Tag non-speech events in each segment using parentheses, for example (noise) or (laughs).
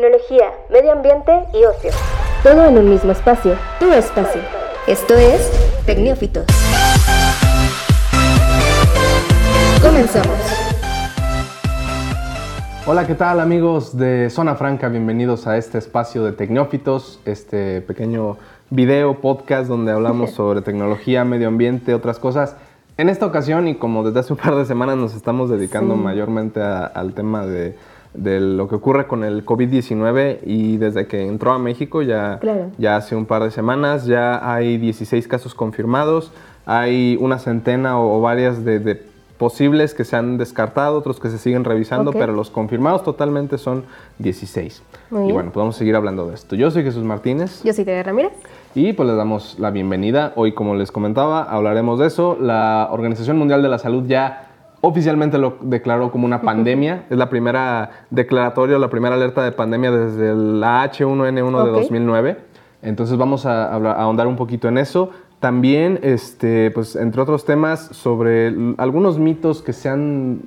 tecnología, medio ambiente y ocio. Todo en un mismo espacio, tu espacio. Esto es Tecnófitos. Comenzamos. Hola, ¿qué tal amigos de Zona Franca? Bienvenidos a este espacio de Tecnófitos, este pequeño video, podcast donde hablamos (laughs) sobre tecnología, medio ambiente, otras cosas. En esta ocasión, y como desde hace un par de semanas nos estamos dedicando mayormente al tema de, lo que ocurre con el COVID-19 y desde que entró a México ya, ya hace un par de semanas, ya hay 16 casos confirmados, hay una centena o, varias de, de posibles que se han descartado, otros que se siguen revisando, pero los confirmados totalmente son 16. y bueno, podemos seguir hablando de esto. Yo soy Jesús Martínez. Yo soy Tere Ramírez. Y pues les damos la bienvenida. Hoy, como les comentaba, hablaremos de eso. La Organización Mundial de la Salud ya oficialmente lo declaró como una pandemia. es la primera declaratoria, la primera alerta de pandemia desde la H1N1 de 2009. Entonces vamos a, a ahondar un poquito en eso. También, este, pues, entre otros temas, sobre algunos mitos que se han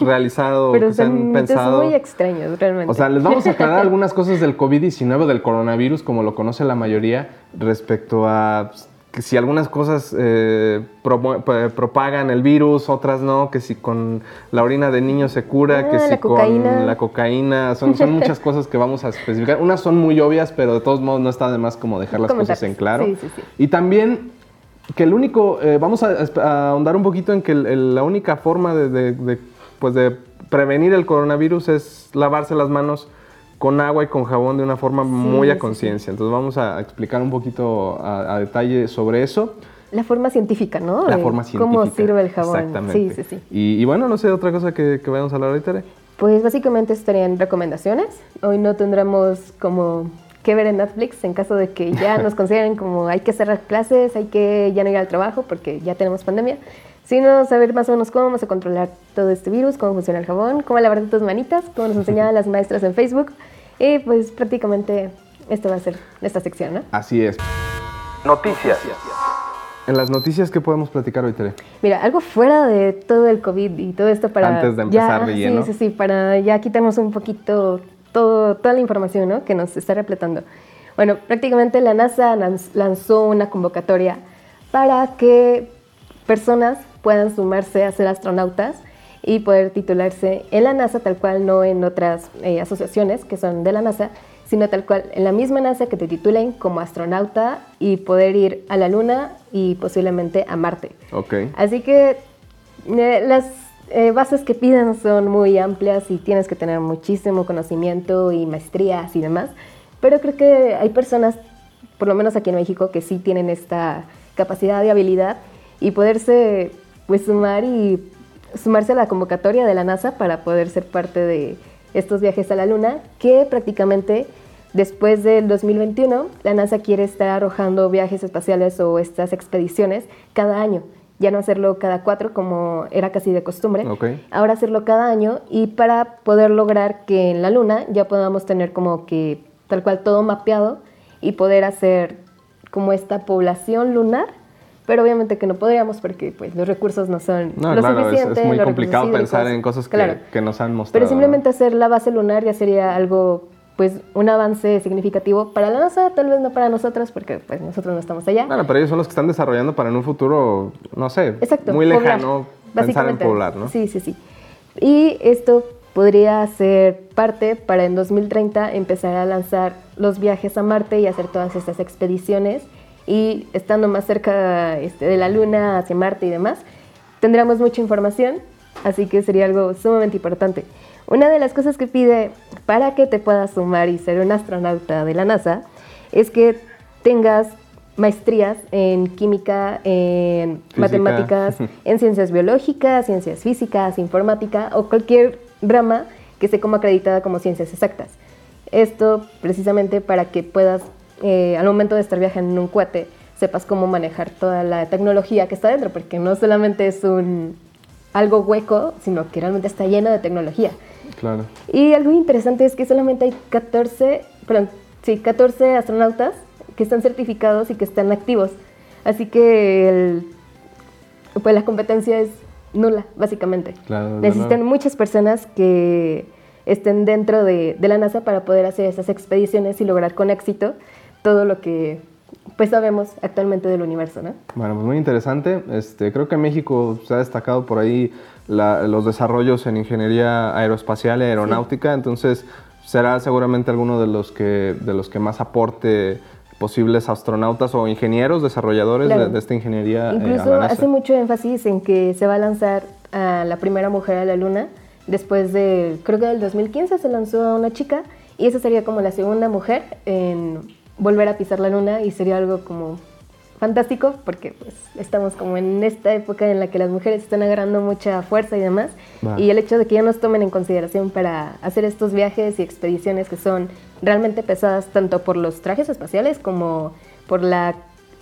realizado, (laughs) que se han pensado. muy extraños, realmente. O sea, les vamos a (laughs) aclarar algunas cosas del COVID-19, del coronavirus, como lo conoce la mayoría, respecto a pues, que si algunas cosas eh, propagan el virus, otras no, que si con la orina de niños se cura, ah, que si con la cocaína, son, son muchas cosas que vamos a especificar. Unas son muy obvias, pero de todos modos no está de más como dejar las cosas en claro. Sí, sí, sí. Y también que el único, eh, vamos a, ahondar un poquito en que la única forma de, pues de prevenir el coronavirus es lavarse las manos con agua y con jabón de una forma muy a conciencia. Entonces vamos a explicar un poquito a, detalle sobre eso. La forma científica, ¿no? La forma científica. Cómo sirve el jabón. Exactamente. Sí, sí, sí. Y, bueno, no sé, otra cosa que, que vayamos a hablar ahorita. Pues básicamente estarían recomendaciones. Hoy no tendremos como que ver en Netflix en caso de que ya (laughs) nos consideren como hay que cerrar clases, hay que ya no ir al trabajo porque ya tenemos pandemia, sino saber más o menos cómo vamos a controlar todo este virus, cómo funciona el jabón, cómo lavar tus manitas, como nos enseñaban (laughs) las maestras en Facebook. Y pues prácticamente esto va a ser esta sección, ¿no? Así es. Noticias. En las noticias, ¿qué podemos platicar hoy, Tere? Mira, algo fuera de todo el COVID y todo esto para... Antes de empezar de lleno. Sí, sí, sí, para ya quitarnos un poquito toda la información ¿no? que nos está repletando. Bueno, prácticamente la NASA lanzó una convocatoria para que personas puedan sumarse a ser astronautas y poder titularse en la NASA, tal cual no en otras eh, asociaciones que son de la NASA, sino tal cual en la misma NASA que te titulen como astronauta y poder ir a la Luna y posiblemente a Marte. Okay. Así que eh, las eh, bases que piden son muy amplias y tienes que tener muchísimo conocimiento y maestrías y demás, pero creo que hay personas, por lo menos aquí en México, que sí tienen esta capacidad y habilidad y poderse pues sumar y sumarse a la convocatoria de la NASA para poder ser parte de estos viajes a la Luna, que prácticamente después del 2021 la NASA quiere estar arrojando viajes espaciales o estas expediciones cada año. Ya no hacerlo cada cuatro como era casi de costumbre, ahora hacerlo cada año y para poder lograr que en la luna ya podamos tener como que tal cual todo mapeado y poder hacer como esta población lunar, pero obviamente que no podríamos porque pues los recursos no son no, lo claro, Es, muy complicado pensar en cosas que, que, nos han mostrado. Pero simplemente hacer la base lunar ya sería algo pues un avance significativo para la NASA, tal vez no para nosotros, porque pues nosotros no estamos allá. Bueno, pero ellos son los que están desarrollando para en un futuro, no sé, muy lejano pensar en poblar, ¿no? Sí, sí, sí. Y esto podría ser parte para en 2030 empezar a lanzar los viajes a Marte y hacer todas estas expediciones y estando más cerca este, de la Luna, hacia Marte y demás, tendríamos mucha información, así que sería algo sumamente importante. Una de las cosas que pide para que te puedas sumar y ser un astronauta de la NASA es que tengas maestrías en química, en matemáticas, (laughs) en ciencias biológicas, ciencias físicas, informática o cualquier rama que esté como acreditada como ciencias exactas. Esto precisamente para que puedas, eh, al momento de estar viajando en un cohete, sepas cómo manejar toda la tecnología que está dentro, porque no solamente es un algo hueco, sino que realmente está lleno de tecnología. Claro. Y algo interesante es que solamente hay 14, perdón, sí, 14 astronautas que están certificados y que están activos. Así que pues la competencia es nula, básicamente. Necesitan muchas personas que estén dentro de, de la NASA para poder hacer esas expediciones y lograr con éxito todo lo que pues sabemos actualmente del universo, ¿no? Bueno, pues muy interesante. Este, creo que México se ha destacado por ahí los desarrollos en ingeniería aeroespacial y aeronáutica, entonces será seguramente alguno de los que, de los que más aporte posibles astronautas o ingenieros, desarrolladores de, esta ingeniería. Eh, Incluso hace mucho énfasis en que se va a lanzar a la primera mujer a la Luna. Después de, creo que del 2015 se lanzó a una chica y esa sería como la segunda mujer en volver a pisar la Luna y sería algo como fantástico porque pues, estamos como en esta época en la que las mujeres están agarrando mucha fuerza y demás. Y el hecho de que ya nos tomen en consideración para hacer estos viajes y expediciones que son realmente pesadas tanto por los trajes espaciales como por, la,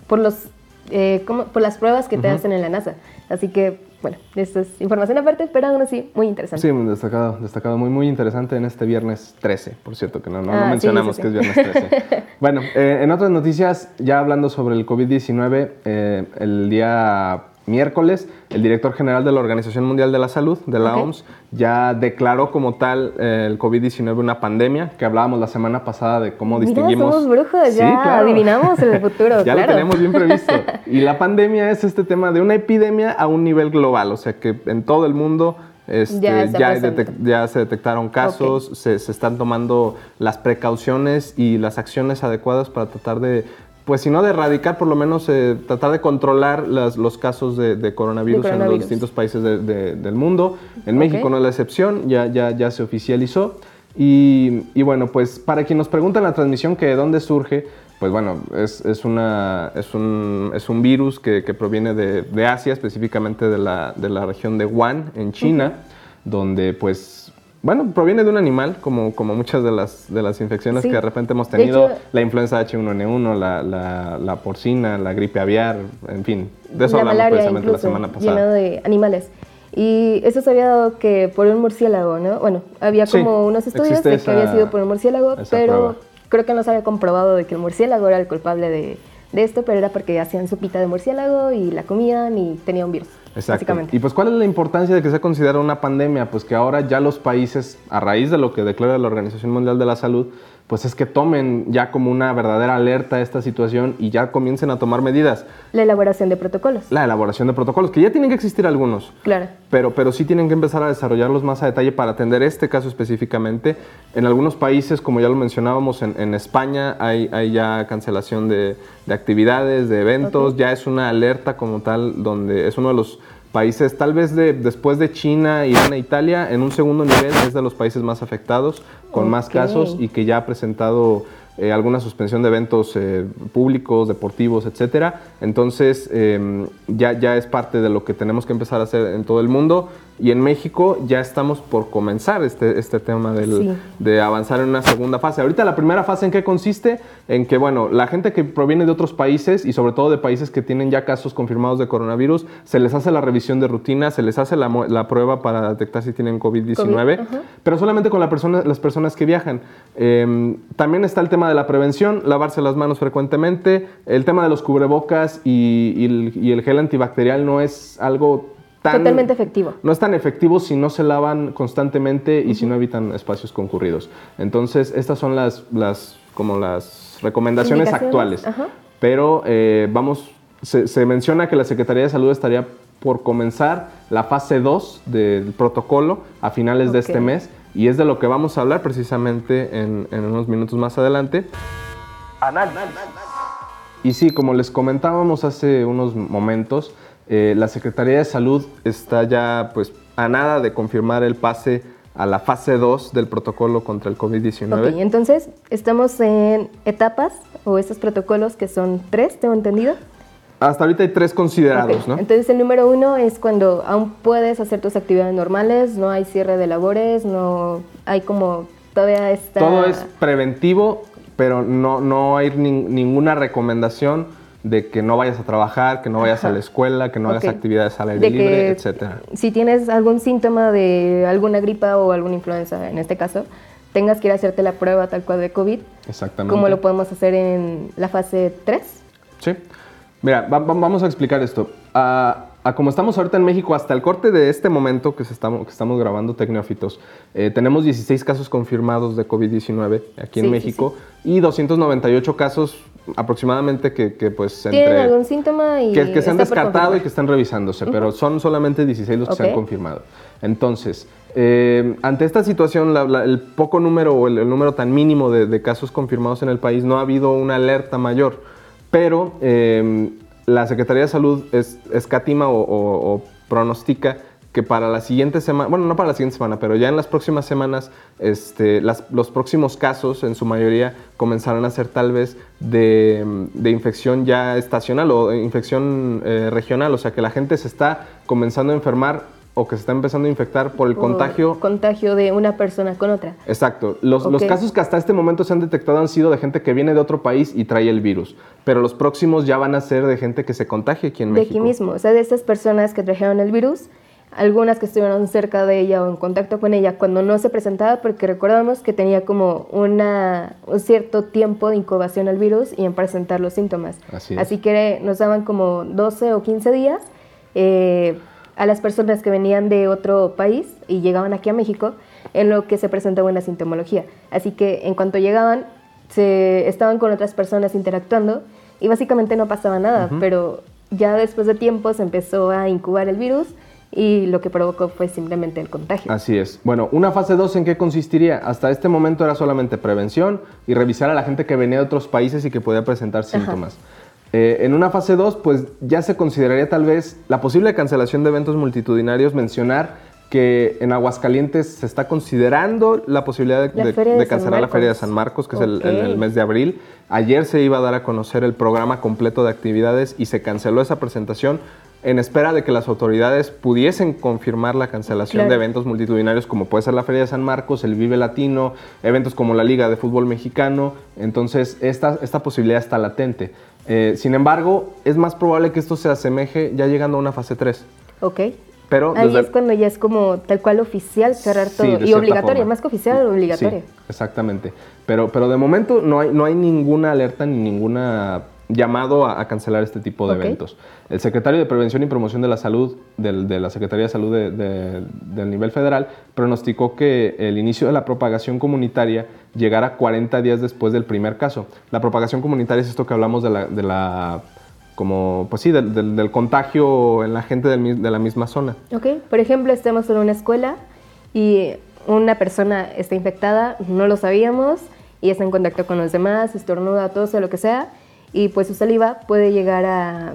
por, los, eh, como, por las pruebas que te hacen en la NASA. Así que bueno, esto es información aparte, pero aún así muy interesante. Sí, destacado, destacado, muy, muy interesante en este viernes 13, por cierto, que no, no, ah, mencionamos que es viernes 13. (laughs) bueno, eh, en otras noticias, ya hablando sobre el COVID-19, eh, el día miércoles, el director general de la Organización Mundial de la Salud, de la OMS, ya declaró como tal eh, el COVID-19 una pandemia, que hablábamos la semana pasada de cómo Mira, distinguimos... somos brujos, ya adivinamos el (laughs) futuro, Ya lo tenemos bien previsto. (laughs) Y la pandemia es este tema de una epidemia a un nivel global, o sea que en todo el mundo este, ya, ya, se detectaron casos, se, se, están tomando las precauciones y las acciones adecuadas para tratar de pues si no de erradicar, por lo menos eh, tratar de controlar los casos de, coronavirus en los distintos países del mundo. En México no es la excepción, ya, ya, ya se oficializó. Y, bueno, pues para quien nos pregunta en la transmisión que de dónde surge, pues bueno, es, una, es, un, es un virus que, proviene de, Asia, específicamente de la, de la región de Wuhan, en China, donde pues bueno, proviene de un animal, como, como muchas de las, de las infecciones que de repente hemos tenido, la influenza H1N1, la, la, la, porcina, la gripe aviar, en fin, de eso hablamos precisamente la semana pasada. Lleno de animales. Y eso se había dado que por un murciélago, ¿no? Bueno, había como unos estudios de que había sido por un murciélago, pero creo que no se había comprobado de que el murciélago era el culpable de, de esto, pero era porque hacían sopita de murciélago y la comían y tenía un virus. Exacto. Y pues, ¿cuál es la importancia de que sea considerada una pandemia? Pues que ahora ya los países, a raíz de lo que declara la Organización Mundial de la Salud, pues es que tomen ya como una verdadera alerta a esta situación y ya comiencen a tomar medidas. La elaboración de protocolos. La elaboración de protocolos, que ya tienen que existir algunos. Claro. Pero, pero sí tienen que empezar a desarrollarlos más a detalle para atender este caso específicamente. En algunos países, como ya lo mencionábamos, en, España hay, hay, ya cancelación de, de actividades, de eventos, ya es una alerta como tal, donde es uno de los países, tal vez de, después de China, Irán e Italia, en un segundo nivel es de los países más afectados, con más casos y que ya ha presentado eh, alguna suspensión de eventos eh, públicos, deportivos, etcétera. Entonces, em, ya, ya es parte de lo que tenemos que empezar a hacer en todo el mundo. Y en México ya estamos por comenzar este, este tema del, de avanzar en una segunda fase. Ahorita la primera fase en qué consiste? En que, bueno, la gente que proviene de otros países y sobre todo de países que tienen ya casos confirmados de coronavirus, se les hace la revisión de rutina, se les hace la, la prueba para detectar si tienen COVID-19, pero solamente con la persona, las personas que viajan. Em, también está el tema de la prevención, lavarse las manos frecuentemente, el tema de los cubrebocas y, y, el, y el gel antibacterial no es algo Totalmente efectivo. No es tan efectivo si no se lavan constantemente y si no evitan espacios concurridos. Entonces, estas son las, las como las recomendaciones actuales. Pero eh, vamos, se, menciona que la Secretaría de Salud estaría por comenzar la fase 2 del protocolo a finales de este mes y es de lo que vamos a hablar precisamente en, en unos minutos más adelante. Y sí, como les comentábamos hace unos momentos, eh, la Secretaría de Salud está ya pues a nada de confirmar el pase a la fase 2 del protocolo contra el COVID-19. Ok, entonces estamos en etapas o estos protocolos que son tres, tengo entendido. Hasta ahorita hay tres considerados, ¿no? Entonces el número uno es cuando aún puedes hacer tus actividades normales, no hay cierre de labores, no hay como todavía está... Todo es preventivo, pero no, no hay ninguna recomendación de que no vayas a trabajar, que no vayas a la escuela, que no hagas actividades al aire libre, etcétera. Si tienes algún síntoma de alguna gripa o alguna influenza, en este caso, tengas que ir a hacerte la prueba tal cual de COVID. Exactamente. Como lo podemos hacer en la fase 3. Sí. Mira, vamos a explicar esto. A, a como estamos ahorita en México, hasta el corte de este momento que, se estamos, que estamos grabando Tecnófitos, eh, tenemos 16 casos confirmados de COVID-19 aquí en Sí, sí, México y 298 casos aproximadamente que, que, pues ¿Tienen entre... algún síntoma? Y que, que se han descartado y que están revisándose, pero son solamente 16 los que se han confirmado. Entonces, eh, ante esta situación, la- la- el poco número o el, el número tan mínimo de, de casos confirmados en el país, no ha habido una alerta mayor, pero eh, la Secretaría de Salud es, escatima o, pronostica que para la siguiente semana, bueno, no para la siguiente semana, pero ya en las próximas semanas, este, los próximos casos, en su mayoría, comenzarán a ser tal vez de, de infección ya estacional o infección eh, regional, o sea que la gente se está comenzando a enfermar o que se está empezando a infectar por el Por contagio Contagio de una persona con otra. Exacto. Los, los casos que hasta este momento se han detectado han sido de gente que viene de otro país y trae el virus. Pero los próximos ya van a ser de gente que se contagie aquí en de México. aquí mismo, o sea, de estas personas que trajeron el virus, algunas que estuvieron cerca de ella o en contacto con ella cuando no se presentaba, porque recordamos que tenía como una, un cierto tiempo de incubación al virus y en presentar los síntomas. Así es. que nos daban como 12 o 15 días eh, a las personas que venían de otro país y llegaban aquí a México en lo que se presentaba una sintomología. Así que en cuanto llegaban, se estaban con otras personas interactuando y básicamente no pasaba nada, pero ya después de tiempo se empezó a incubar el virus y lo que provocó fue simplemente el contagio. Así es. Bueno, una fase 2 en qué consistiría? Hasta este momento era solamente prevención y revisar a la gente que venía de otros países y que podía presentar síntomas. Eh, en una fase 2, pues ya se consideraría tal vez la posible cancelación de eventos multitudinarios, mencionar que en Aguascalientes se está considerando la posibilidad de, La cancelar la Feria de. San Marcos, que es el, el- el mes de abril. Ayer se iba a dar a conocer el programa completo de actividades y se canceló esa presentación en espera de que las autoridades pudiesen confirmar la cancelación Claro. de eventos multitudinarios como puede ser la Feria de San Marcos, el Vive Latino, eventos como la Liga de Fútbol Mexicano. Entonces, esta, esta posibilidad está latente. Eh, sin embargo, es más probable que esto se asemeje ya llegando a una fase 3. ¿Ok? Pero Ahí es cuando ya es como tal cual oficial cerrar Sí, todo. y obligatoria, forma. más que oficial, obligatoria. Sí, exactamente. Pero, pero de momento no hay, no hay ninguna alerta ni ninguna llamado a, a cancelar este tipo de Ok. eventos. El secretario de Prevención y Promoción de la Salud del- de la Secretaría de Salud de- de- del nivel federal pronosticó que el inicio de la propagación comunitaria llegará 40 días después del primer caso. La propagación comunitaria es esto que hablamos de la, de la como, pues sí, del, del- del contagio en la gente del de la misma zona. Ok, por ejemplo, estamos en una escuela y una persona está infectada, no lo sabíamos, y está en contacto con los demás, estornuda, tose, lo que sea, y pues su saliva puede llegar a,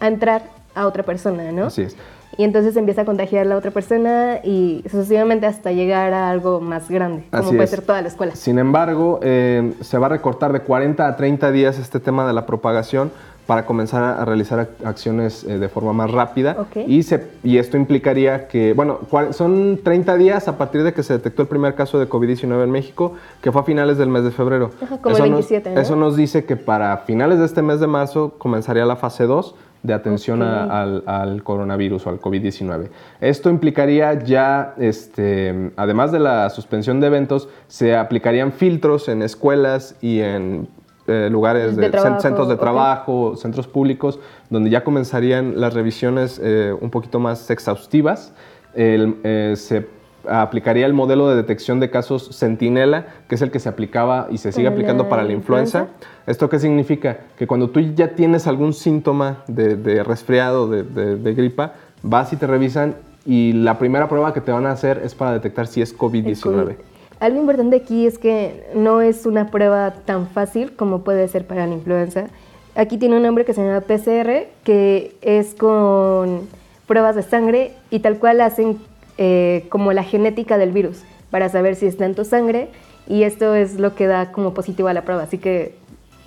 a entrar a otra persona, ¿no? Así es. Y entonces empieza a contagiar a la otra persona y sucesivamente hasta llegar a algo más grande, como Así puede es. ser toda la escuela. Sin embargo, eh, se va a recortar de 40 a 30 días este tema de la propagación para comenzar a, realizar ac- acciones eh, de forma más rápida. Ok. Y, se, y esto implicaría que, bueno, son 30 días a partir de que se detectó el primer caso de COVID-19 en México, que fue a finales del mes de febrero. Ajá, como el nos- 27, ¿no? Eso nos dice que para finales de este mes de marzo comenzaría la fase 2 de atención a- Ok. al, al coronavirus o al COVID-19. Esto implicaría ya, este, además de la suspensión de eventos, se aplicarían filtros en escuelas y en eh, lugares De trabajo, centros de trabajo, centros públicos, donde ya comenzarían las revisiones eh, un poquito más exhaustivas. El, eh, se aplicaría el modelo de detección de casos centinela, que es el que se aplicaba y se sigue aplicando para la influenza. influenza. ¿Esto qué significa? Que cuando tú ya tienes algún síntoma de, de resfriado, de, de- de gripa, vas y te revisan y la primera prueba que te van a hacer es para detectar si es El COVID-19. Algo importante aquí es que no es una prueba tan fácil como puede ser para la influenza. Aquí tiene un nombre que se llama PCR, que es con pruebas de sangre y tal cual hacen eh, como la genética del virus para saber si está en tu sangre y esto es lo que da como positivo a la prueba. Así que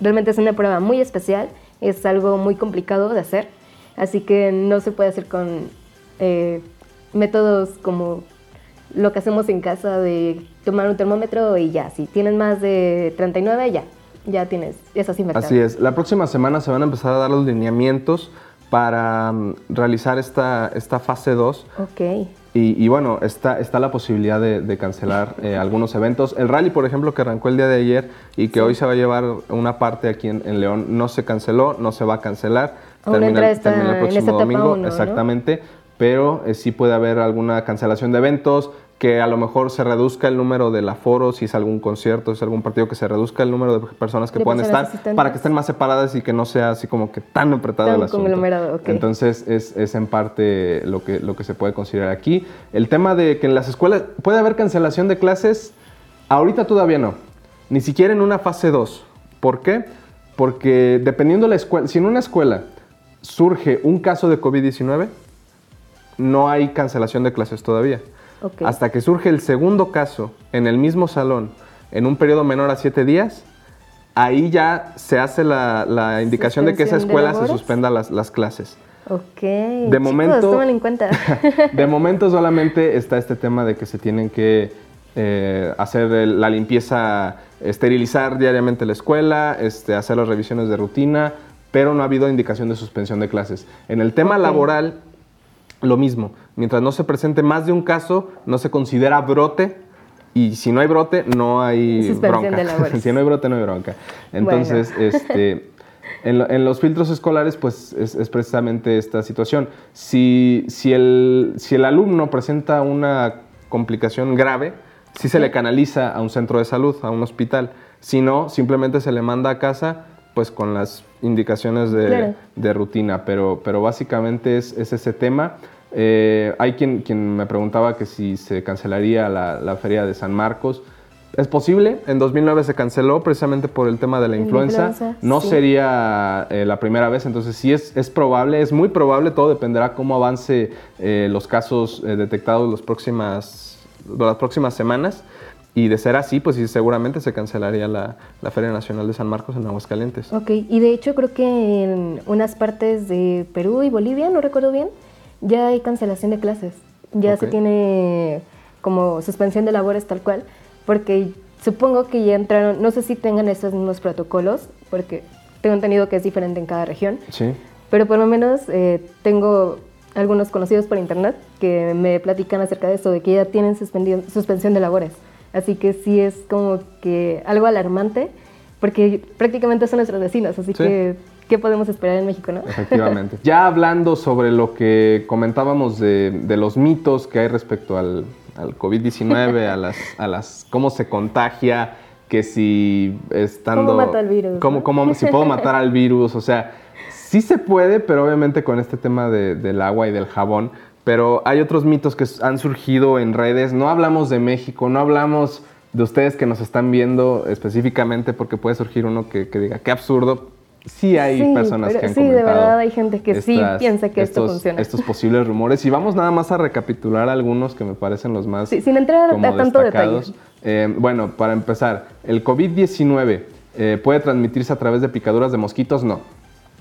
realmente es una prueba muy especial, es algo muy complicado de hacer, así que no se puede hacer con eh, métodos como lo que hacemos en casa de tomar un termómetro y ya, si tienes más de 39 ya, ya tienes, estás infectado. Así es. La próxima semana se van a empezar a dar los lineamientos para mm, realizar esta, esta fase 2. Ok. Y, y bueno, está, está la posibilidad de, de cancelar eh, (laughs) algunos eventos. El rally, por ejemplo, que arrancó el día de ayer y que hoy se va a llevar una parte aquí en, en León, no se canceló, no se va a cancelar. Aún entra esta- termina el en próximo esta domingo, uno, ¿no? Pero eh, sí puede haber alguna cancelación de eventos, que a lo mejor se reduzca el número del aforo, si es algún concierto, si es algún partido, que se reduzca el número de personas que De puedan personas estar, asistentes. para que estén más separadas y que no sea así como que tan apretado Tan el asunto. conglomerado, ok. Entonces es, es en parte lo que, lo que se puede considerar aquí. El tema de que en las escuelas puede haber cancelación de clases, ahorita todavía no, ni siquiera en una fase 2. ¿Por qué? Porque dependiendo de la escuela, si en una escuela surge un caso de COVID-19, no hay cancelación de clases todavía. Hasta que surge el segundo caso en el mismo salón, en un periodo menor a siete días, ahí ya se hace la, la indicación de que esa ¿Suspensión de escuela se suspenda las, las clases. Ok. De Chicos, momento- en cuenta. (laughs) De momento solamente está este tema de que se tienen que eh, hacer el- la limpieza, esterilizar diariamente la escuela, este, hacer las revisiones de rutina, pero no ha habido indicación de suspensión de clases. En el tema laboral, lo mismo. Mientras no se presente más de un caso, no se considera brote. Y si no hay brote, no hay Suspensión bronca. (laughs) de si no hay brote, no hay bronca. Entonces, este, en, lo- en los filtros escolares, pues es, es precisamente esta situación. Si, si, el, si el alumno presenta una complicación grave, sí se le canaliza a un centro de salud, a un hospital. Si no, simplemente se le manda a casa pues con las indicaciones de, Claro. de rutina, pero, pero básicamente es, es ese tema. Eh, hay quien, quien me preguntaba que si se cancelaría la, la feria de San Marcos. Es posible, en 2009 se canceló precisamente por el tema de la La influenza. influenza, No sí. sería eh, la primera vez, entonces sí es, es probable, es muy probable, todo dependerá cómo avance eh, los casos detectados los próximas, las próximas semanas. Y de ser así, pues sí, seguramente se cancelaría la, la Feria Nacional de San Marcos en Aguascalientes. Ok, y de hecho creo que en unas partes de Perú y Bolivia, no recuerdo bien, ya hay cancelación de clases. Ya se tiene como suspensión de labores tal cual, porque supongo que ya entraron, no sé si tengan estos mismos protocolos, porque tengo entendido que es diferente en cada región, Sí. pero por lo menos eh, tengo algunos conocidos por internet que me platican acerca de eso, de que ya tienen suspendido- suspensión de labores. Así que sí es como que algo alarmante, porque prácticamente son nuestros vecinos, así Sí. que ¿qué podemos esperar en México, no? Efectivamente. (laughs) Ya hablando sobre lo que comentábamos de, de los mitos que hay respecto al, al COVID-19, a las, a las cómo se contagia, que si estando... ¿Cómo mata al virus, Cómo, no? cómo- si puedo matar al virus, o sea, sí se puede, pero obviamente con este tema de- del agua y del jabón. Pero hay otros mitos que han surgido en redes. No hablamos de México, no hablamos de ustedes que nos están viendo específicamente, porque puede surgir uno que, que diga, qué absurdo. Sí hay Sí, personas que han sí, de comentado verdad hay gente que sí piensa que esto funciona. Estos posibles rumores. Y vamos nada más a recapitular algunos que me parecen los más Sí, sin entrar a tanto destacados. detalle. Eh, bueno, para empezar, ¿el COVID-19 eh, puede transmitirse a través de picaduras de mosquitos? No.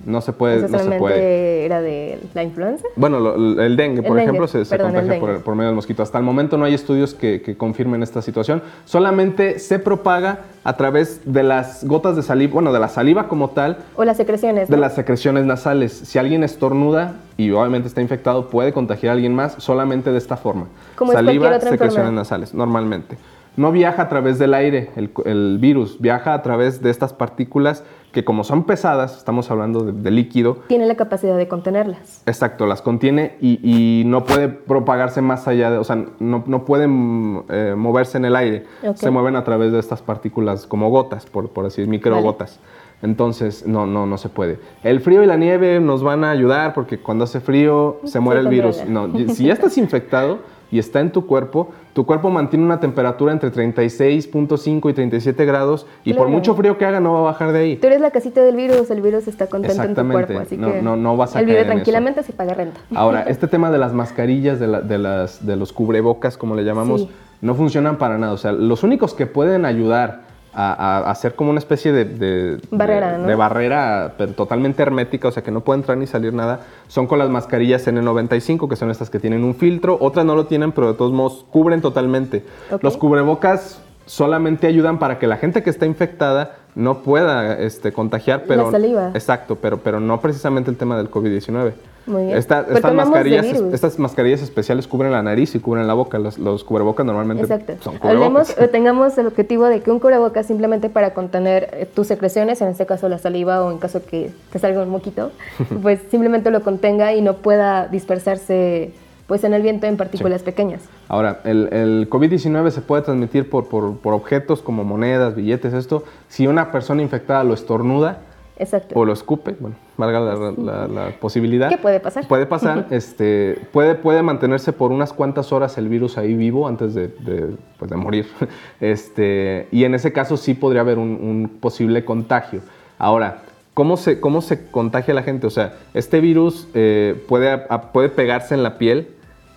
No se puede, no se puede. era de la influenza. Bueno, lo- el dengue, El por dengue, ejemplo, se, se perdón, el contagia por, medio del mosquito. Hasta el momento no hay estudios que, que confirmen esta situación. Solamente se propaga a través de las gotas de saliva, bueno, de la saliva como tal, O las secreciones. de las secreciones nasales. Si alguien estornuda y obviamente está infectado, puede contagiar a alguien más solamente de esta forma. Como Saliva, otra secreciones enfermedad. nasales, normalmente. No viaja a través del aire, el, el virus, viaja a través de estas partículas que como son pesadas, estamos hablando de, de líquido, Tiene la capacidad de contenerlas. Exacto, las contiene y, y no puede propagarse más allá de, o sea, no, no pueden eh, moverse en el aire. Se mueven a través de estas partículas como gotas, por, por decir, microgotas. Entonces, no, no, no se puede. El frío y la nieve nos van a ayudar porque cuando hace frío se muere el virus. No, si ya estás (laughs) infectado y está en tu cuerpo, tu cuerpo mantiene una temperatura entre 36.5 y 37 grados y por mucho frío que haga no va a bajar de ahí. Tú eres la casita del virus, el virus está contento en tu cuerpo, así No- que no- no vas a él vive tranquilamente si paga renta. Ahora, (laughs) este tema de las mascarillas, de, la- de las, de los cubrebocas, como le llamamos, Sí. no funcionan para nada. O sea, los únicos que pueden ayudar a, hacer como una especie de, de- Barrera, de- ¿no? de barrera, pero totalmente hermética, o sea, que no puede entrar ni salir nada, son con las mascarillas N95, que son estas que tienen un filtro. Otras no lo tienen, pero de todos modos cubren totalmente. Los cubrebocas solamente ayudan para que la gente que está infectada no pueda este, contagiar, pero... La saliva. Exacto, pero, pero no precisamente el tema del COVID-19. Muy bien. Esta- mascarillas, estas mascarillas especiales cubren la nariz y cubren la boca. Los, los cubrebocas normalmente Exacto. son cubrebocas. Hablemos o (laughs) tengamos el objetivo de que un cubrebocas simplemente para contener eh, tus secreciones, en este caso la saliva o en caso que te salga un moquito, (laughs) pues simplemente lo contenga y no pueda dispersarse pues en el viento en partículas pequeñas. Ahora, el, el COVID-19 se puede transmitir por, por- por objetos como monedas, billetes, esto. Si una persona infectada lo estornuda Exacto. o lo escupe, bueno, valga la, la- la posibilidad. ¿Qué puede pasar? Puede pasar, (laughs) este, puede, puede mantenerse por unas cuantas horas el virus ahí vivo antes de, de, pues, de morir. (laughs) Este, y en ese caso sí podría haber un, un posible contagio. Ahora, ¿cómo se, ¿cómo se contagia la gente? O sea, este virus eh, puede, a- puede pegarse en la piel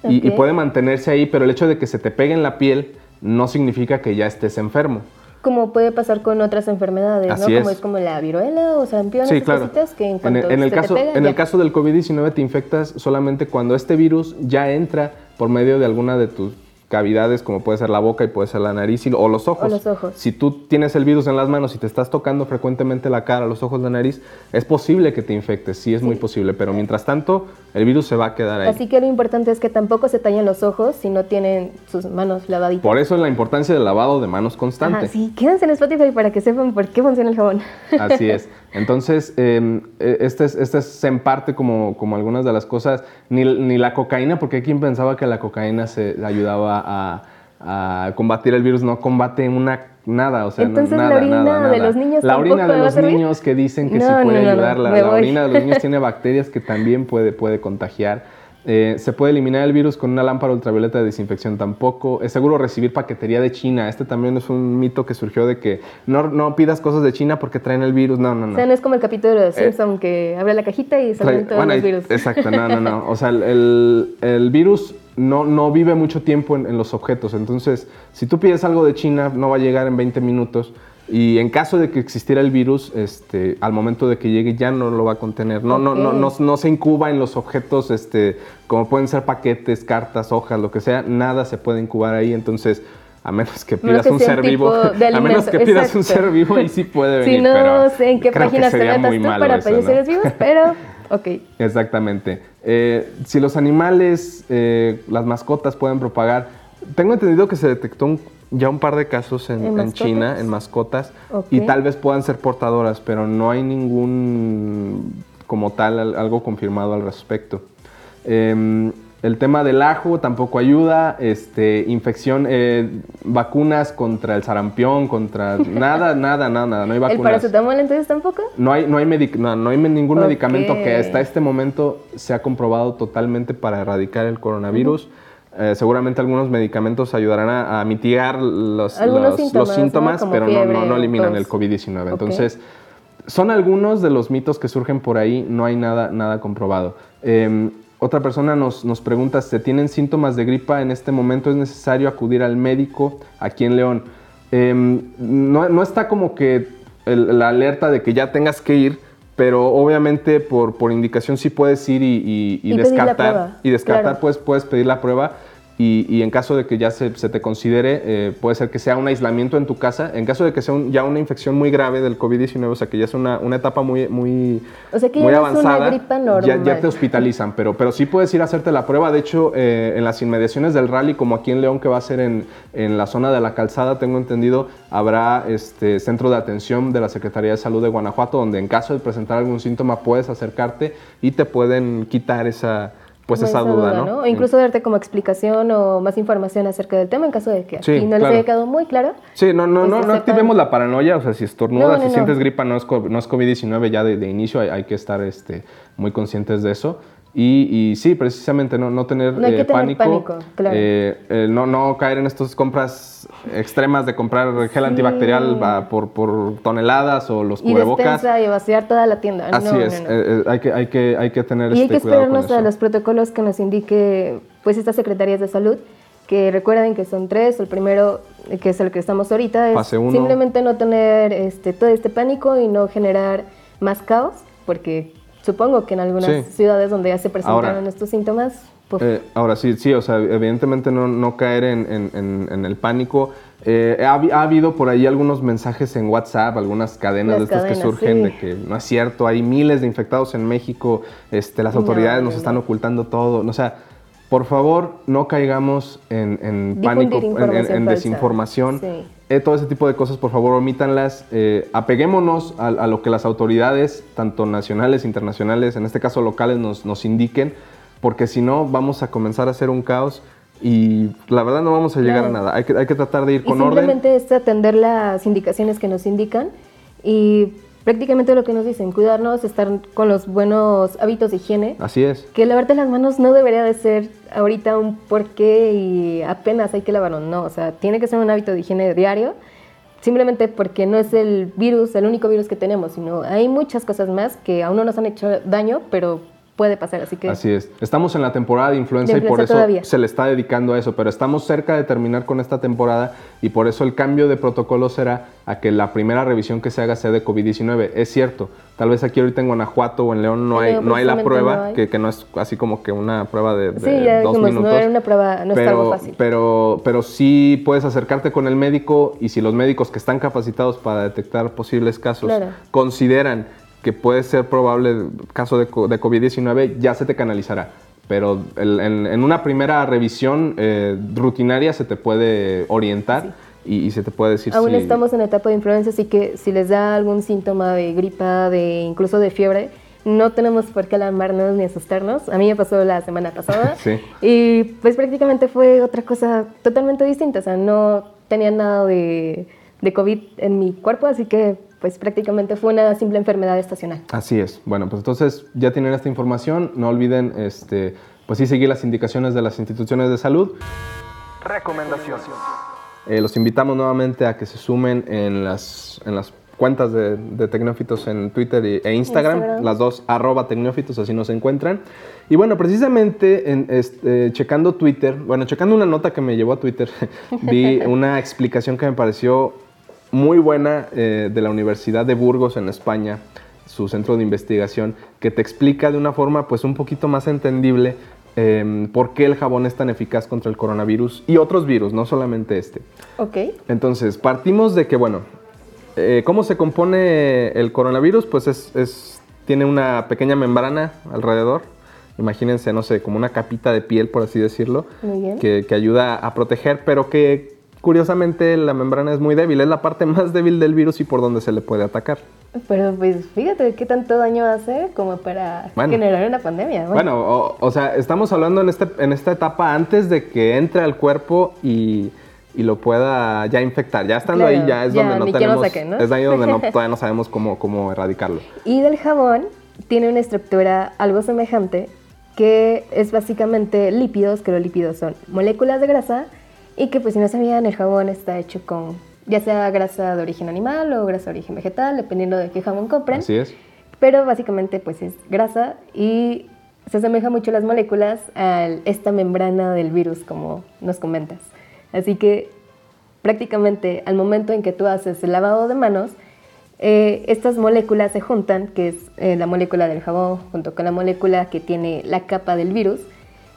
y, puede mantenerse ahí, pero el hecho de que se te pegue en la piel no significa que ya estés enfermo. Como puede pasar con otras enfermedades, Así ¿no? Como es. es como la viruela o sarampión, Sí, claro. que en En cuanto el, en el se te caso, en ya. el caso del COVID-19 te infectas solamente cuando este virus ya entra por medio de alguna de tus cavidades, como puede ser la boca y puede ser la nariz y- o los ojos. O los ojos. Si tú tienes el virus en las manos y te estás tocando frecuentemente la cara, los ojos, la nariz, es posible que te infectes, sí es muy posible, pero mientras tanto el virus se va a quedar ahí. Así que lo importante es que tampoco se tallen los ojos si no tienen sus manos lavaditas. Por eso es la importancia del lavado de manos constante. Ajá, sí, quédense en Spotify para que sepan por qué funciona el jabón. (laughs) Así es. Entonces, eh, eh, este, es, este es en parte como, como algunas de las cosas, ni, ni la cocaína, porque hay quien pensaba que la cocaína se ayudaba a, a combatir el virus, no combate una nada, o sea, Entonces, ¿la nada, orina nada, de los niños La orina de los niños que dicen que sí No, puede no, no, ayudar, la, la orina de los niños (laughs) tiene bacterias que también puede, puede contagiar. Eh, se puede eliminar el virus con una lámpara ultravioleta de desinfección tampoco. Es seguro recibir paquetería de China. Este también es un mito que surgió de que no, no pidas cosas de China porque traen el virus. No, no, no. O sea, no es como el capítulo de Simpson que abre la cajita y salen todos bueno, los virus. Exacto, no, no, no. (laughs) O sea, el- el virus no, no vive mucho tiempo en, en los objetos. Entonces, si tú pides algo de China, no va a llegar en 20 minutos. Y en caso de que existiera el virus, este, al momento de que llegue ya no lo va a contener. No, no, no, no, no se incuba en los objetos, este, como pueden ser paquetes, cartas, hojas, lo que sea. Nada se puede incubar ahí. Entonces, a menos que Menos pidas que un ser vivo, (laughs) a menos que pidas un ser vivo, ahí sí puede (laughs) venir. Si no pero sé en qué páginas te metas tú para pedir vivos, pero ok. (laughs) Exactamente. Eh, si los animales, eh, las mascotas pueden propagar, tengo entendido que se detectó un- ya un par de casos en, ¿En en mascotas? China, en mascotas, y tal vez puedan ser portadoras, pero no hay ningún, como tal, al- algo confirmado al respecto. Em, el tema del ajo tampoco ayuda, este, infección, eh, vacunas contra el sarampión, contra (laughs) nada, nada, nada, nada, no hay ¿El vacunas. paracetamol entonces tampoco? No hay, no hay, medic- no, no hay ningún medicamento que hasta este momento se ha comprobado totalmente para erradicar el coronavirus. Eh, seguramente algunos medicamentos ayudarán a, a mitigar los, los- los síntomas, pero no, fiebre no, eliminan tos. el COVID-19. Ok. Entonces, son algunos de los mitos que surgen por ahí, no hay nada, nada comprobado. Eh, otra persona nos, nos pregunta, ¿se tienen síntomas de gripa en este momento? ¿Es necesario acudir al médico aquí en León? Eh, no, no está como que el- la alerta de que ya tengas que ir, pero obviamente por, por indicación sí puedes ir y, y- descartar. Y descartar, claro. pues puedes pedir la prueba. Y, y en caso de que ya se, se te considere, eh, puede ser que sea un aislamiento en tu casa. En caso de que sea un- ya una infección muy grave del COVID-19, o sea, que ya es una, una etapa muy, muy, O sea que ya muy no es una avanzada, gripa ya, normal. ya te hospitalizan. Pero, pero sí puedes ir a hacerte la prueba. De hecho, eh, en las inmediaciones del rally, como aquí en León, que va a ser en, en la zona de la calzada, tengo entendido, habrá este centro de atención de la Secretaría de Salud de Guanajuato, donde en caso de presentar algún síntoma puedes acercarte y te pueden quitar esa, pues esa duda, ¿no? O incluso darte como explicación o más información acerca del tema en caso de que Sí, no claro. les haya quedado muy claro. Sí, no, no, Pues no, no sepan- activemos la paranoia, o sea, si estornudas, No, no, si no. sientes gripa, no es, no es COVID-19 ya de, de inicio, hay, hay que estar este, muy conscientes de eso. Y, y sí, precisamente no, no tener, No hay que eh, tener pánico, pánico, claro. eh, no, no caer en estas compras extremas de comprar gel Sí. antibacterial va, por, por toneladas o los Y cubrebocas. despensa y vaciar toda la tienda. Así No, es, no, no. eh, hay, que, hay, que, hay que tener Y hay este que esperarnos a los protocolos que nos indique pues estas secretarías de salud, que recuerden que son tres. El primero, que es el que estamos ahorita, es simplemente no tener este, todo este pánico y no generar más caos, porque supongo que en algunas Sí. ciudades donde ya se presentaron Ahora, estos síntomas, pues Eh, ahora sí, sí, o sea, evidentemente no, no caer en, en- en- en el pánico. Eh, ha, ha, habido por ahí algunos mensajes en WhatsApp, algunas cadenas Las de estas cadenas, que surgen sí. de que no es cierto, hay miles de infectados en México, este, las No, autoridades nos no, están ocultando todo. O sea, por favor, no caigamos en, en pánico, en- en, en desinformación. Sí. Eh, todo ese tipo de cosas, por favor, omítanlas. Eh, apeguémonos a, a lo que las autoridades, tanto nacionales, internacionales, en este caso locales, nos, nos indiquen, porque si no, vamos a comenzar a hacer un caos y la verdad no vamos a llegar a nada. Hay que, hay que tratar de ir Y con orden. simplemente es atender las indicaciones que nos indican y prácticamente lo que nos dicen, cuidarnos, estar con los buenos hábitos de higiene. Así es. Que lavarte las manos no debería de ser ahorita un porqué y apenas hay que lavarlo, no, o sea, tiene que ser un hábito de higiene diario, simplemente porque no es el virus, el único virus que tenemos, sino hay muchas cosas más que aún no nos han hecho daño, pero puede pasar, así que Así es. Estamos en la temporada de influenza De y por eso se le está dedicando a eso, pero estamos cerca de terminar con esta temporada y por eso el cambio de protocolo será a que la primera revisión que se haga sea de COVID-19. Es cierto, tal vez aquí ahorita en Guanajuato o en León no hay, no hay la prueba, no hay. Que, que no es así como que una prueba de, de sí, ya dos dijimos, minutos. no era una prueba, no es pero, algo fácil. Pero, pero sí puedes acercarte con el médico y si los médicos que están capacitados para detectar posibles casos Claro. consideran que puede ser probable caso de, de COVID-19, ya se te canalizará. Pero el- en, en una primera revisión eh, rutinaria se te puede orientar y, y se te puede decir Aún si... estamos en etapa de influenza, así que si les da algún síntoma de gripa, de incluso de fiebre, no tenemos por qué alarmarnos ni asustarnos. A mí me pasó la semana pasada (laughs) Sí. y pues prácticamente fue otra cosa totalmente distinta. O sea, no tenía nada de, de COVID en mi cuerpo, así que pues prácticamente fue una simple enfermedad estacional. Así es. Bueno, pues entonces ya tienen esta información. No olviden, este, pues sí, seguir las indicaciones de las instituciones de salud. Recomendaciones. Eh, los invitamos nuevamente a que se sumen en las, en las cuentas de, de Tecnófitos en Twitter y- e Instagram, Instagram. las dos arroba Tecnófitos, así nos encuentran. Y bueno, precisamente en, este, checando Twitter, bueno, checando una nota que me llevó a Twitter, (laughs) vi una explicación que me pareció muy buena eh, de la Universidad de Burgos en España, su centro de investigación, que te explica de una forma pues un poquito más entendible eh, por qué el jabón es tan eficaz contra el coronavirus y otros virus, no solamente este. Ok. Entonces, partimos de que, bueno, eh, ¿cómo se compone el coronavirus? Pues es, es- tiene una pequeña membrana alrededor. Imagínense, no sé, como una capita de piel, por así decirlo, Muy bien. que, que ayuda a proteger, pero que curiosamente la membrana es muy débil. Es la parte más débil del virus y por donde se le puede atacar. Pero pues fíjate qué tanto daño hace como para Bueno. generar una pandemia. Bueno, o, o sea, estamos hablando en, este, en esta etapa antes de que entre al cuerpo y, y lo pueda ya infectar. Ya estando Claro, ahí ya es ya, donde tenemos, ¿no? es ahí donde no, (laughs) todavía no sabemos cómo, cómo erradicarlo. Y del jabón tiene una estructura algo semejante que es básicamente lípidos, que los lípidos son moléculas de grasa y que pues si no sabían el jabón está hecho con ya sea grasa de origen animal o grasa de origen vegetal, dependiendo de qué jabón compren. Así es. Pero básicamente pues es grasa y se asemeja mucho las moléculas a esta membrana del virus como nos comentas. Así que prácticamente al momento en que tú haces el lavado de manos, eh, estas moléculas se juntan, que es eh, la molécula del jabón junto con la molécula que tiene la capa del virus.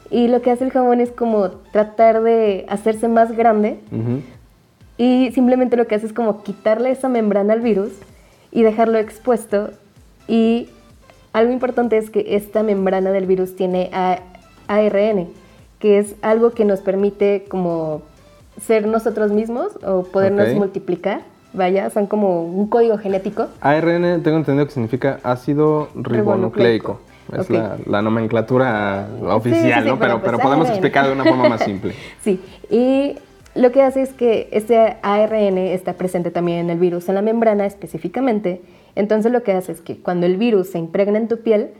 Y lo que hace el jabón es como tratar de hacerse más grande y simplemente lo que hace es como quitarle esa membrana al virus y dejarlo expuesto. Y algo importante es que esta membrana del virus tiene A- ARN, que es algo que nos permite como ser nosotros mismos o podernos multiplicar. Vaya, son como un código genético. ARN tengo entendido que significa ácido ribonucleico. Ribonucleico. Es la, la nomenclatura oficial, sí, sí, ¿no? Pero, pero pero pues podemos ARN. explicar de una forma más simple. (laughs) Sí, y lo que hace es que este ARN está presente también en el virus, en la membrana específicamente. Entonces lo que hace es que cuando el virus se impregna en tu piel,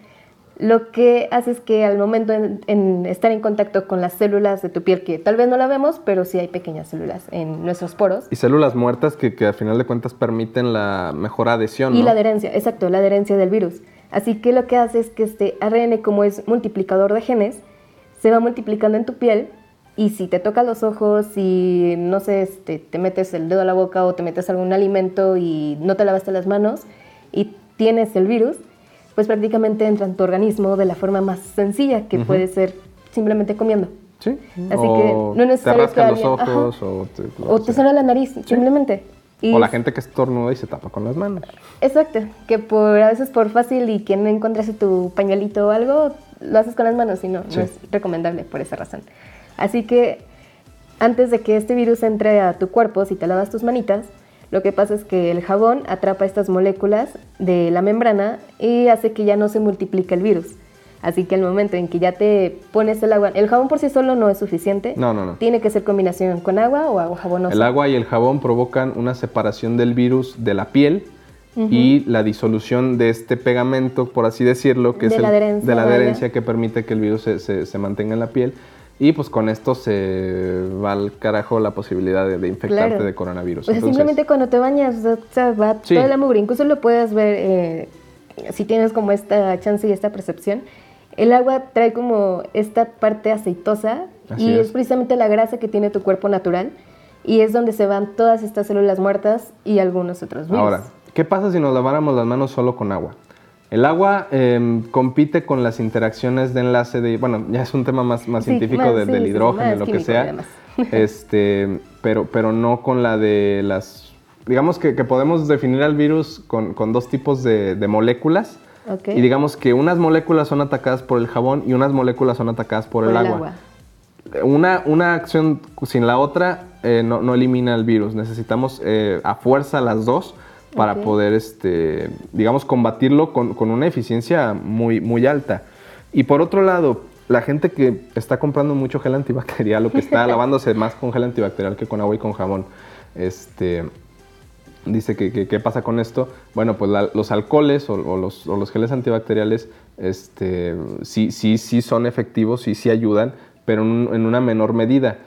lo que hace es que al momento en, en estar en contacto con las células de tu piel, que tal vez no la vemos, pero sí hay pequeñas células en nuestros poros, Y células muertas que, que al final de cuentas permiten la mejor adhesión, Y ¿no? la adherencia, exacto, la adherencia del virus. Así que lo que hace es que este ARN, como es multiplicador de genes, se va multiplicando en tu piel y si te toca los ojos y no sé, este, te metes el dedo a la boca o te metes algún alimento y no te lavaste las manos y tienes el virus, pues prácticamente entra en tu organismo de la forma más sencilla que puede ser simplemente comiendo. Sí. Así o que no es necesario te que rascas los ojos ajá. o te, O te la nariz, simplemente. Y o la gente que estornuda y se tapa con las manos. Exacto, que por a veces por fácil y que no tu pañuelito o algo, lo haces con las manos y no, Sí. no es recomendable por esa razón. Así que antes de que este virus entre a tu cuerpo, si te lavas tus manitas, lo que pasa es que el jabón atrapa estas moléculas de la membrana y hace que ya no se multiplique el virus. Así que el momento en que ya te pones el agua, el jabón por sí solo no es suficiente. No, no, no. Tiene que ser combinación con agua o agua jabonosa. El agua y el jabón provocan una separación del virus de la piel y la disolución de este pegamento, por así decirlo, que De es la el- adherencia, de la vaya. adherencia que permite que el virus se, se- se mantenga en la piel. Y pues con esto se va al carajo la posibilidad de, de infectarte Claro. de coronavirus. Sea, Entonces, simplemente cuando te bañas, o sea, va Sí. toda la mugre. Incluso lo puedes ver eh, si tienes como esta chance y esta percepción. El agua trae como esta parte aceitosa Así y es. es. precisamente la grasa que tiene tu cuerpo natural y es donde se van todas estas células muertas y algunos otros virus. Ahora, ¿qué pasa si nos laváramos las manos solo con agua? El agua em, compite con las interacciones de enlace de, bueno, ya es un tema más, más Sí, científico más, de- sí, del sí, hidrógeno más lo que sea, (laughs) este, pero, pero no con la de las, digamos que, que podemos definir al virus con, con dos tipos de, de moléculas Y digamos que unas moléculas son atacadas por el jabón y unas moléculas son atacadas por, el, agua. Una, una acción sin la otra eh, no, no elimina el virus. Necesitamos eh, a fuerza las dos para poder, este, digamos, combatirlo con, con una eficiencia muy, muy alta. Y por otro lado, la gente que está comprando mucho gel antibacterial o que está (laughs) lavándose más con gel antibacterial que con agua y con jabón, este, dice que, que- qué pasa con esto. Bueno, pues la- los alcoholes o, o los, o los geles antibacteriales este, sí, sí, sí son efectivos, sí, sí ayudan, pero en, un- en una menor medida.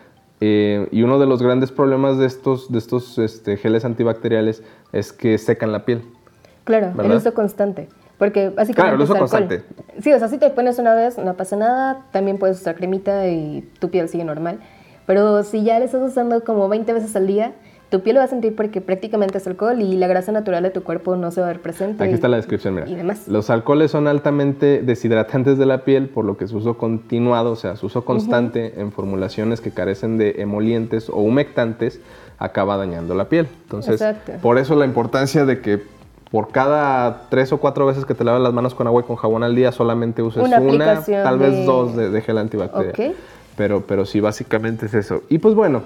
Eh, y uno de los grandes problemas de estos, de estos este, geles antibacteriales es que secan la piel. Claro, ¿Verdad? el uso constante. Porque básicamente Claro, el uso constante. Sí, o sea, si te pones una vez, no pasa nada. También puedes usar cremita y tu piel sigue normal. Pero si ya le estás usando como 20 veces al día, tu piel lo va a sentir porque prácticamente es alcohol y la grasa natural de tu cuerpo no se va a ver presente. Aquí y- está la descripción, mira. Y demás. Los alcoholes son altamente deshidratantes de la piel, por lo que su uso continuado, o sea, su uso constante en formulaciones que carecen de emolientes o humectantes, acaba dañando la piel. Entonces, Exacto. por eso la importancia de que por cada tres o cuatro veces que te lavas las manos con agua y con jabón al día, solamente uses Una tal vez dos de, de gel antibacterial. Pero, pero sí, básicamente es eso. Y pues bueno,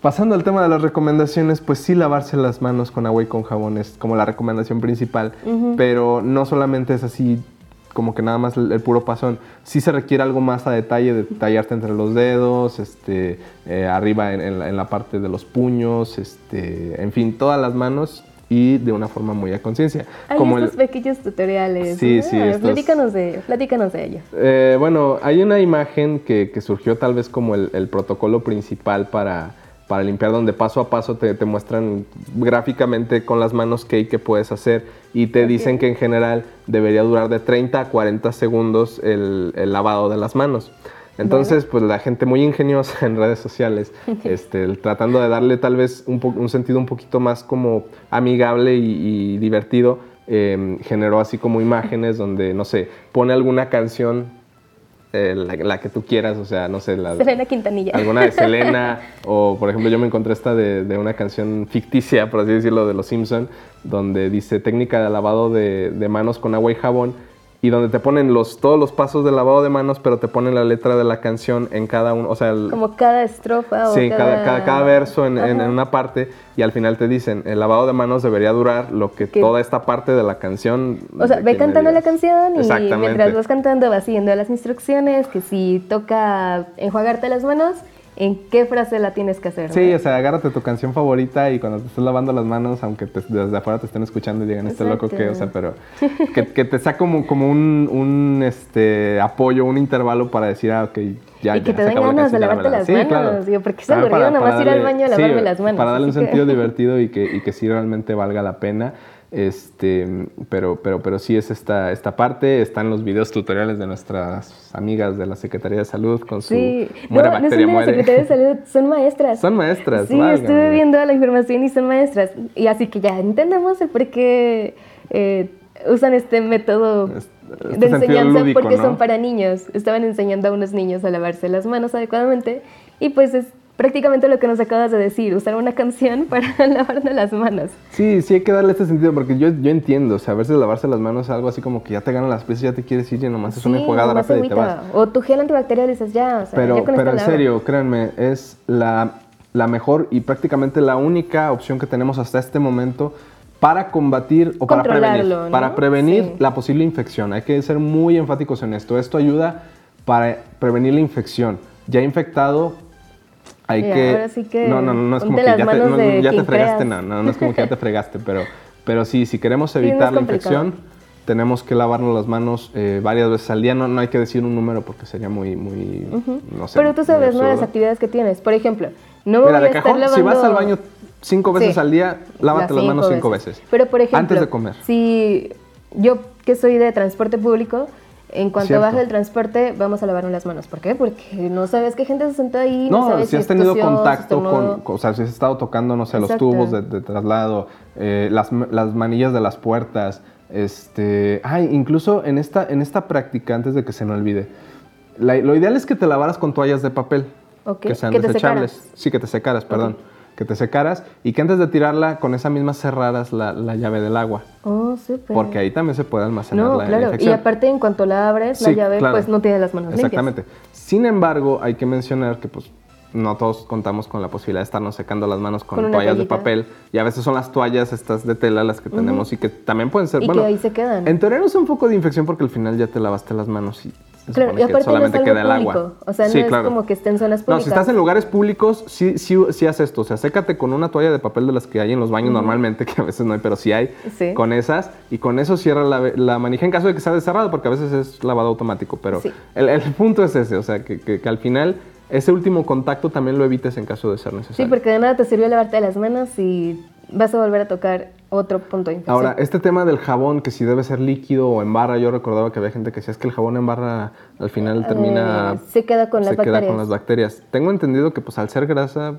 pasando al tema de las recomendaciones, pues sí lavarse las manos con agua y con jabón es como la recomendación principal, pero no solamente es así como que nada más el, el puro pasón, sí se requiere algo más a detalle de tallarte entre los dedos, este, eh, arriba en, en la, en la parte de los puños, este, en fin, todas las manos y de una forma muy a conciencia. Hay Como el- estos pequeños tutoriales. Sí, sí, estos- Platícanos de, platícanos de ellos. Eh, bueno, hay una imagen que, que surgió tal vez como el, el protocolo principal para, para limpiar, donde paso a paso te, te muestran gráficamente con las manos qué y qué puedes hacer. Y te dicen que en general debería durar de 30 a 40 segundos el, el lavado de las manos. Entonces, pues la gente muy ingeniosa (laughs) en redes sociales, (laughs) este, tratando de darle tal vez un, sentido un poquito más como amigable y, y divertido, eh, generó así como imágenes donde, no sé, pone alguna canción, eh, la, la que tú quieras, o sea, no sé, la, Selena Quintanilla. alguna de Selena, (laughs) o por ejemplo yo me encontré esta de, de una canción ficticia, por así decirlo, de Los Simpson, donde dice técnica de lavado de, de manos con agua y jabón, y donde te ponen los, todos los pasos de lavado de manos, pero te ponen la letra de la canción en cada uno, o sea, el- Como cada estrofa o Sí, cada, cada, cada verso en, en- una parte y al final te dicen, el lavado de manos debería durar lo que toda esta parte de la canción... O sea, ve cantando la canción y mientras vas cantando vas siguiendo las instrucciones, que si toca enjuagarte las manos, en qué frase la tienes que hacer. Sí, ¿no? o sea, agárrate tu canción favorita y cuando te estés lavando las manos, aunque te- desde afuera te estén escuchando y digan, este loco que, o sea, pero que, que te sea como, como un, un, este, apoyo, un intervalo para decir, ah, ok, ya, Y que ya, te den ganas de lavarte la- las Sí, manos, claro. digo, porque es aburrido nomás ir al baño a sí, lavarme las manos, Para darle un que- sentido divertido y que, y que sí realmente valga la pena. Este, pero, pero, pero sí es esta, esta parte. Están los videos tutoriales de nuestras amigas de la Secretaría de Salud con su Sí, muere no, no bacteria, son de la muere. Secretaría de Salud, son maestras. Son maestras, Sí, válgame. estuve viendo la información y son maestras. Y así que ya entendemos el por qué eh, usan este método este de sentido enseñanza lúdico, porque ¿no? son para niños. Estaban enseñando a unos niños a lavarse las manos adecuadamente y pues es prácticamente lo que nos acabas de decir, usar una canción (laughs) para lavarnos las manos. Sí, sí hay que darle este sentido porque yo, yo entiendo, o sea, a veces lavarse las manos es algo así como que ya te ganan las prisas, ya te quieres ir y nomás es una Sí, enjuagada rápida y te vas. O tu gel antibacterial dices ya, o sea, Pero, ya con pero en serio, créanme, es la, la mejor y prácticamente la única opción que tenemos hasta este momento para combatir o para prevenir, para prevenir Sí. la posible infección. Hay que ser muy enfáticos en esto. Esto ayuda para prevenir la infección. Ya infectado, hay que... ahora sí que no, no, no, no es como que ya te, no, ya fregaste, no, no, no es como que ya te fregaste, pero, pero sí, si queremos evitar la complicado. infección, tenemos que lavarnos las manos eh, varias veces al día. No, no hay que decir un número porque sería muy, muy, no sé. Pero tú sabes, ¿no? Las actividades que tienes. Por ejemplo, no Mira, voy de a estar cajón, lavando... si vas al baño cinco veces Sí. al día, lávate las, manos cinco veces. Pero por ejemplo, Antes de comer. si yo que soy de transporte público, en cuanto Cierto. baje el transporte, vamos a lavarnos las manos. ¿Por qué? Porque no sabes qué gente se sentó ahí, no, No, sabes si has tenido contacto con, o sea, si has estado tocando, no sé, los tubos de, de traslado, eh, las, las manillas de las puertas, este, ay, incluso en esta, en esta práctica, antes de que se me olvide, la- lo ideal es que te lavaras con toallas de papel, que sean que te desechables, secaras. sí, que te secaras, perdón, que te secaras y que antes de tirarla con esa misma cerraras la, la llave del agua, Oh, súper. porque ahí también se puede almacenar No, la, la claro. Y infección. aparte, en cuanto la abres, la llave, claro. pues no tiene las manos Exactamente. Sin embargo, hay que mencionar que pues no todos contamos con la posibilidad de estarnos secando las manos con, toallas de papel y a veces son las toallas estas de tela las que tenemos y que también pueden ser Y bueno. que ahí se quedan. En teoría no es un foco de infección porque al final ya te lavaste las manos y Claro, y que aparte no es solamente algo queda el agua. público. O sea, no Sí, es claro. como que esté en zonas No, públicas. si estás en lugares públicos, sí, sí, sí haz esto. O sea, sécate con una toalla de papel de las que hay en los baños normalmente, que a veces no hay, pero sí hay. Sí. Con esas. Y con eso cierra la, la manija en caso de que sea cerrado, porque a veces es lavado automático. Pero Sí. el, el punto es ese. O sea, que, que- que al final ese último contacto también lo evites en caso de ser Sí, necesario. porque de nada te sirvió lavarte las manos y vas a volver a tocar otro punto de infección. Ahora, este tema del jabón, que si debe ser líquido o en barra, yo recordaba que había gente que decía es que el jabón en barra al final termina... Eh, se queda con se las queda bacterias. con las bacterias. Tengo entendido que pues al ser grasa,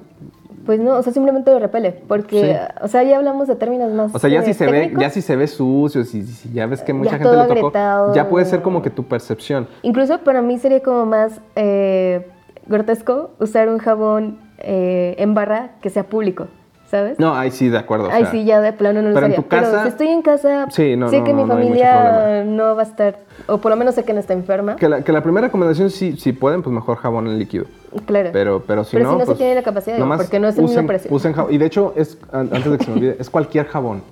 Pues no, o sea, simplemente lo repele, porque, o sea, ya hablamos de términos más o sea, ya eh, si se ve, ya si se ve sucio, si, si ya ves que mucha gente lo tocó, ya puede ser como que tu percepción. Incluso para mí sería como más eh, grotesco usar un jabón eh, en barra que sea público, ¿sabes? No, ahí sí, de acuerdo. o sea, sí, ya de plano no lo pero en tu casa- Pero si estoy en casa, Sí, no, sé no, que no, mi familia no va a estar, o por lo menos sé que no está enferma. Que la, que la primera recomendación, sí, si pueden, pues mejor jabón en líquido. Claro. Pero, pero si Pero no, si no se pues, tiene la capacidad, digo, porque no es el mismo precio. usen jabón. Y de hecho, es, an- antes de que se me olvide, es cualquier jabón.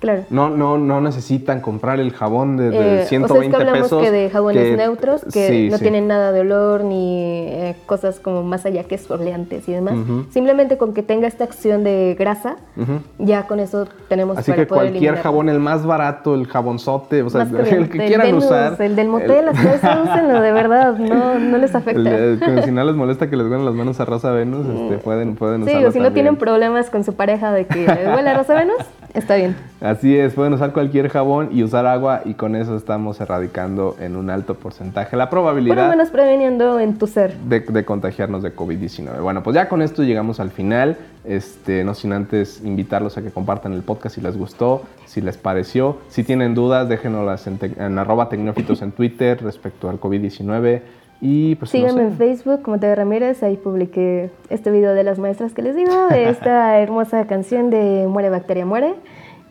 Claro. No, no, no necesitan comprar el jabón de, de Eh, 120 o sea, es que hablamos pesos. que de jabones que- neutros que sí, no sí. tienen nada de olor ni eh, cosas como más allá que exfoliantes y demás. Ujú. Simplemente con que tenga esta acción de grasa, Ujú. ya con eso tenemos Así para que poder cualquier eliminarlo. jabón, el más barato, el jabonzote, o sea, el que el quieran Venus, usar. El del motel, hasta eso úsenlo, de verdad, no, no les afecta. el- el- si no les molesta que les huelen las manos a Rosa Venus, este, pueden, pueden sí, usarlo o si no también. tienen problemas con su pareja de que huele a rosa Venus, está bien. Así es, pueden usar cualquier jabón y usar agua y con eso estamos erradicando en un alto porcentaje la Por lo probabilidad menos preveniendo en tu ser. de, de contagiarnos de COVID-19. Bueno, pues ya con esto llegamos al final. Este, no sin antes invitarlos a que compartan el podcast si les gustó, si les pareció. Si tienen dudas, déjenoslas en, en arroba tecnófitos en Twitter respecto al COVID-19. Y pues no Síganme sé. en Facebook como Teo Ramírez, ahí publiqué este video de las maestras que les digo, de (laughs) esta hermosa canción de Muere Bacteria Muere.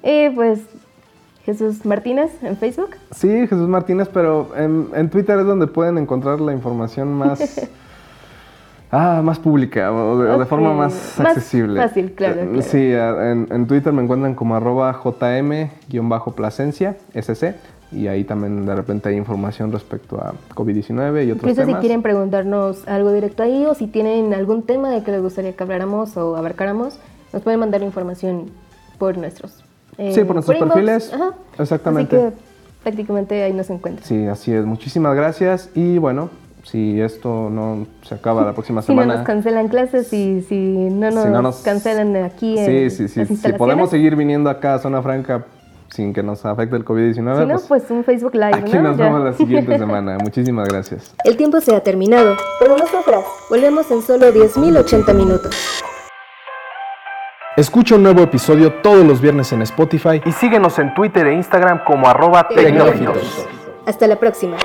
Y pues Jesús Martínez en Facebook. Sí, Jesús Martínez, pero en, en Twitter es donde pueden encontrar la información más... (laughs) Ah, más pública o de, forma más Más accesible. fácil, claro, Eh, claro. Sí, en, en Twitter me encuentran como arroba jm-placencia, SC, y ahí también de repente hay información respecto a COVID-19 y otros Incluso si temas. quieren preguntarnos algo directo ahí o si tienen algún tema de que les gustaría que habláramos o abarcáramos, nos pueden mandar información por nuestros eh, Sí, por nuestros perfiles. Ajá. Exactamente. Así que prácticamente ahí nos encuentran. Sí, así es. Muchísimas gracias y bueno, si esto no se acaba la próxima (laughs) Si no semana... nos cancelan clases y si no nos, si no nos- cancelan aquí Sí, en sí, sí. las Si podemos seguir viniendo acá a Zona Franca sin que nos afecte el COVID-19, Si no, pues, pues un Facebook Live, aquí ¿no? nos Ya. vemos la siguiente (laughs) semana. Muchísimas gracias. El tiempo se ha terminado, pero no sufras. Volvemos en solo 10.080 minutos. Escucha un nuevo episodio todos los viernes en Spotify Y síguenos en Twitter e Instagram como arroba tecnófitos. Hasta la próxima.